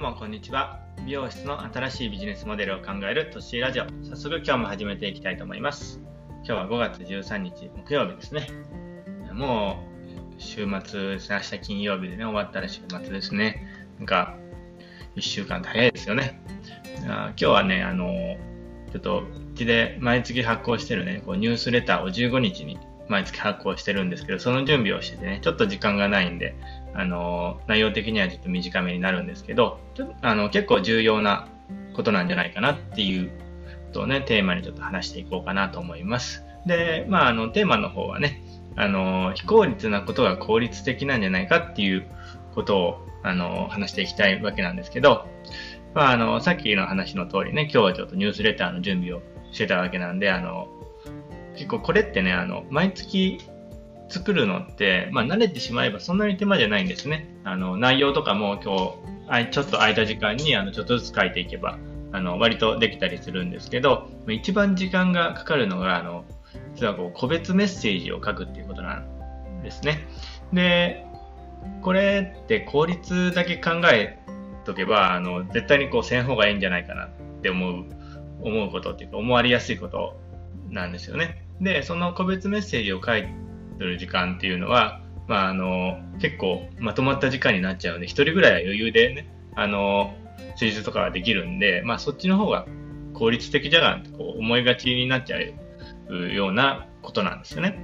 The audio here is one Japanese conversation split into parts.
うもこんにちは。美容室の新しいビジネスモデルを考えるトッシラジオ。早速今日も始めていきたいと思います。今日は5月13日木曜日ですね。もう週末ですね。明日金曜日でね、終わったら週末ですね。なんか1週間早いですよね。今日はね、あの、ちょっとうちで毎月発行してるね、こうニュースレターを15日に毎月発行してるんですけど、その準備をしててね、ちょっと時間がないんで、あの、内容的にはちょっと短めになるんですけど、ちょあの結構重要なことなんじゃないかなっていうことをね、テーマにちょっと話していこうかなと思います。で、まあ、あの、テーマの方はね、あの、非効率なことが効率的なんじゃないかっていうことを、あの、話していきたいわけなんですけど、まあ、あの、さっきの話の通りね、今日はちょっとニュースレターの準備をしてたわけなんで、あの、結構これってね、あの、毎月作るのって、まあ、慣れてしまえばそんなに手間じゃないんですね。あの、内容とかも今日、ちょっと空いた時間に、あの、ちょっとずつ書いていけば、あの、割とできたりするんですけど、一番時間がかかるのが、あの、実はこう、個別メッセージを書くっていうことなんですね。で、これって効率だけ考えとけば、あの、絶対にこう、せん方がいいんじゃないかなって思う、思うことっていうか、思われやすいことなんですよね。で、その個別メッセージを書いてする時間っていうのは、まあ、あの、結構まとまった時間になっちゃうので、一人ぐらいは余裕でね、あの、施術とかができるんで、まあ、そっちの方が効率的じゃがんってこう思いがちになっちゃうようなことなんですよね。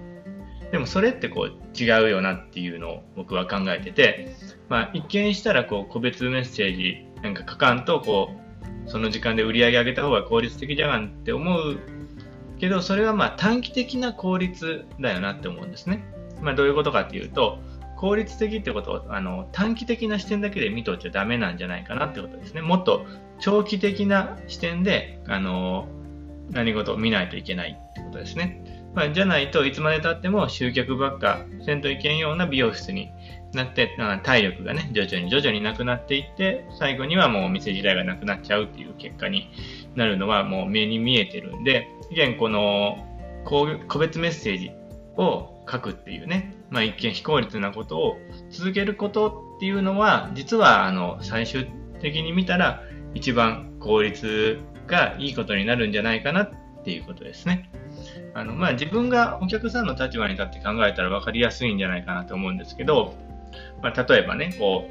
でもそれってこう違うよなっていうのを僕は考えてて、まあ、一見したらこう個別メッセージなんか書かんとこうその時間で売り上げ上げた方が効率的じゃがんって思うけど、それはまあ短期的な効率だよなって思うんですね。まあ、どういうことかっていうと、効率的ってことをあの短期的な視点だけで見とっちゃダメなんじゃないかなってことですね。もっと長期的な視点であの何事を見ないといけないってことですね。まあ、じゃないといつまでたっても集客ばっかせんといけんような美容室になって、体力がね、徐々に徐々になくなっていって、最後にはもうお店時代がなくなっちゃうっていう結果になるのはもう目に見えてるんで、現この個別メッセージを書くっていうね、まあ、一見非効率なことを続けることっていうのは、実はあの最終的に見たら一番効率がいいことになるんじゃないかなっていうことですね。あのまあ、自分がお客さんの立場に立って考えたら分かりやすいんじゃないかなと思うんですけど、まあ、例えばね、こ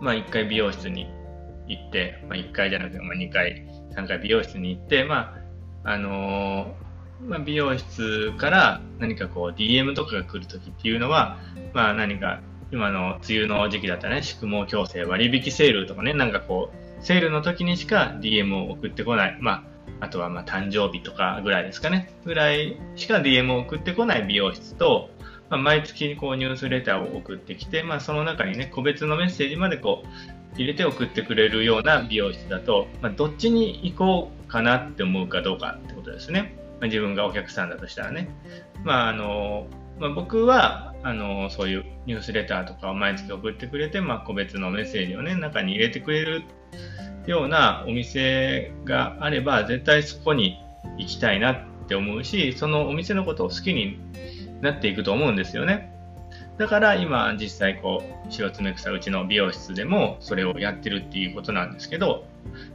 う、まあ、1回美容室に行って、まあ、1回じゃなくて、まあ、2回、3回美容室に行って、まあ、あのー、まあ、美容室から何かこう DM とかが来るときっていうのは、まあ、何か今の梅雨の時期だったらね、宿毛矯正割引セールとかね、なんかこう、セールの時にしか DM を送ってこない。まあ、あとはまあ誕生日とかぐらいですかね。ぐらいしか DM を送ってこない美容室と、まあ、毎月こうニュースレターを送ってきて、まあ、その中にね、個別のメッセージまでこう入れて送ってくれるような美容室だと、まあ、どっちに行こうかなって思うかどうかってことですね。まあ、自分がお客さんだとしたらね。まあ、あの、まあ、僕は、あの、そういうニュースレターとかを毎月送ってくれて、まあ、個別のメッセージをね、中に入れてくれるようなお店があれば、絶対そこに行きたいなって思うし、そのお店のことを好きになっていくと思うんですよね。だから今実際こう白爪草うちの美容室でもそれをやってるっていうことなんですけど、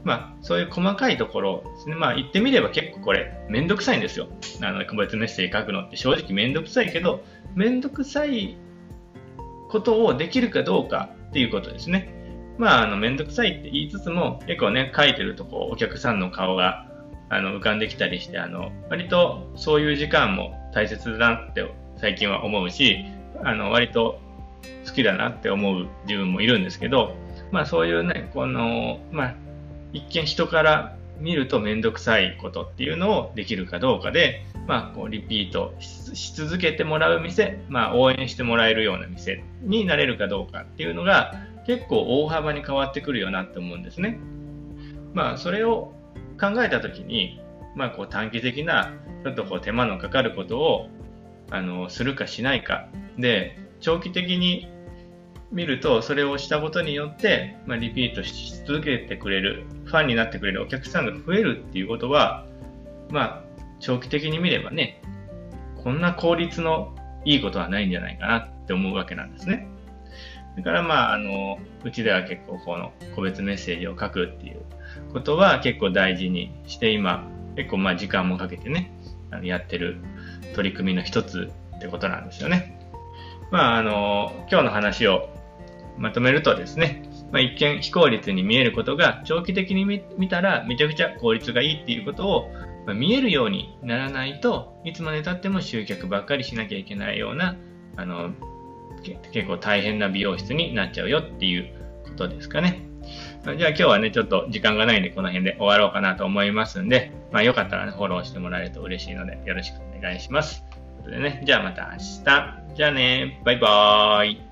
まあそういう細かいところですね。まあ言ってみれば結構これめんどくさいんですよ。あの個別メッセージ書くのって正直めんどくさいけど、めんどくさいことをできるかどうかっていうことですね。まああのめんどくさいって言いつつも結構ね書いてるとこうお客さんの顔があの浮かんできたりして、あの割とそういう時間も大切だなって最近は思うし、あの、割と好きだなって思う自分もいるんですけど、まあそういうね、この、まあ、一見人から見るとめんどくさいことっていうのをできるかどうかで、まあ、こうリピートし続けてもらう店、まあ、応援してもらえるような店になれるかどうかっていうのが結構大幅に変わってくるよなって思うんですね。まあ、それを考えたときに、まあ、こう短期的なちょっとこう手間のかかることをあのするかしないかで長期的に見るとそれをしたことによって、まあ、リピートし続けてくれるファンになってくれるお客さんが増えるっていうことはまあ長期的に見ればねこんな効率のいいことはないんじゃないかなって思うわけなんですね。だからまあ、あの、うちでは結構この個別メッセージを書くっていうことは結構大事にして今、結構まあ時間もかけてね、あのやってる取り組みの一つってことなんですよね。まあ、あの、今日の話をまとめるとですね、まあ、一見非効率に見えることが長期的に見たらめちゃくちゃ効率がいいっていうことを、ま、見えるようにならないといつまでたっても集客ばっかりしなきゃいけないようなあの結構大変な美容室になっちゃうよっていうことですかね。じゃあ今日はね、ちょっと時間がないんでこの辺で終わろうかなと思いますんで、まあよかったらね、フォローしてもらえると嬉しいのでよろしくお願いします。ということでね、じゃあまた明日。じゃあね、バイバーイ。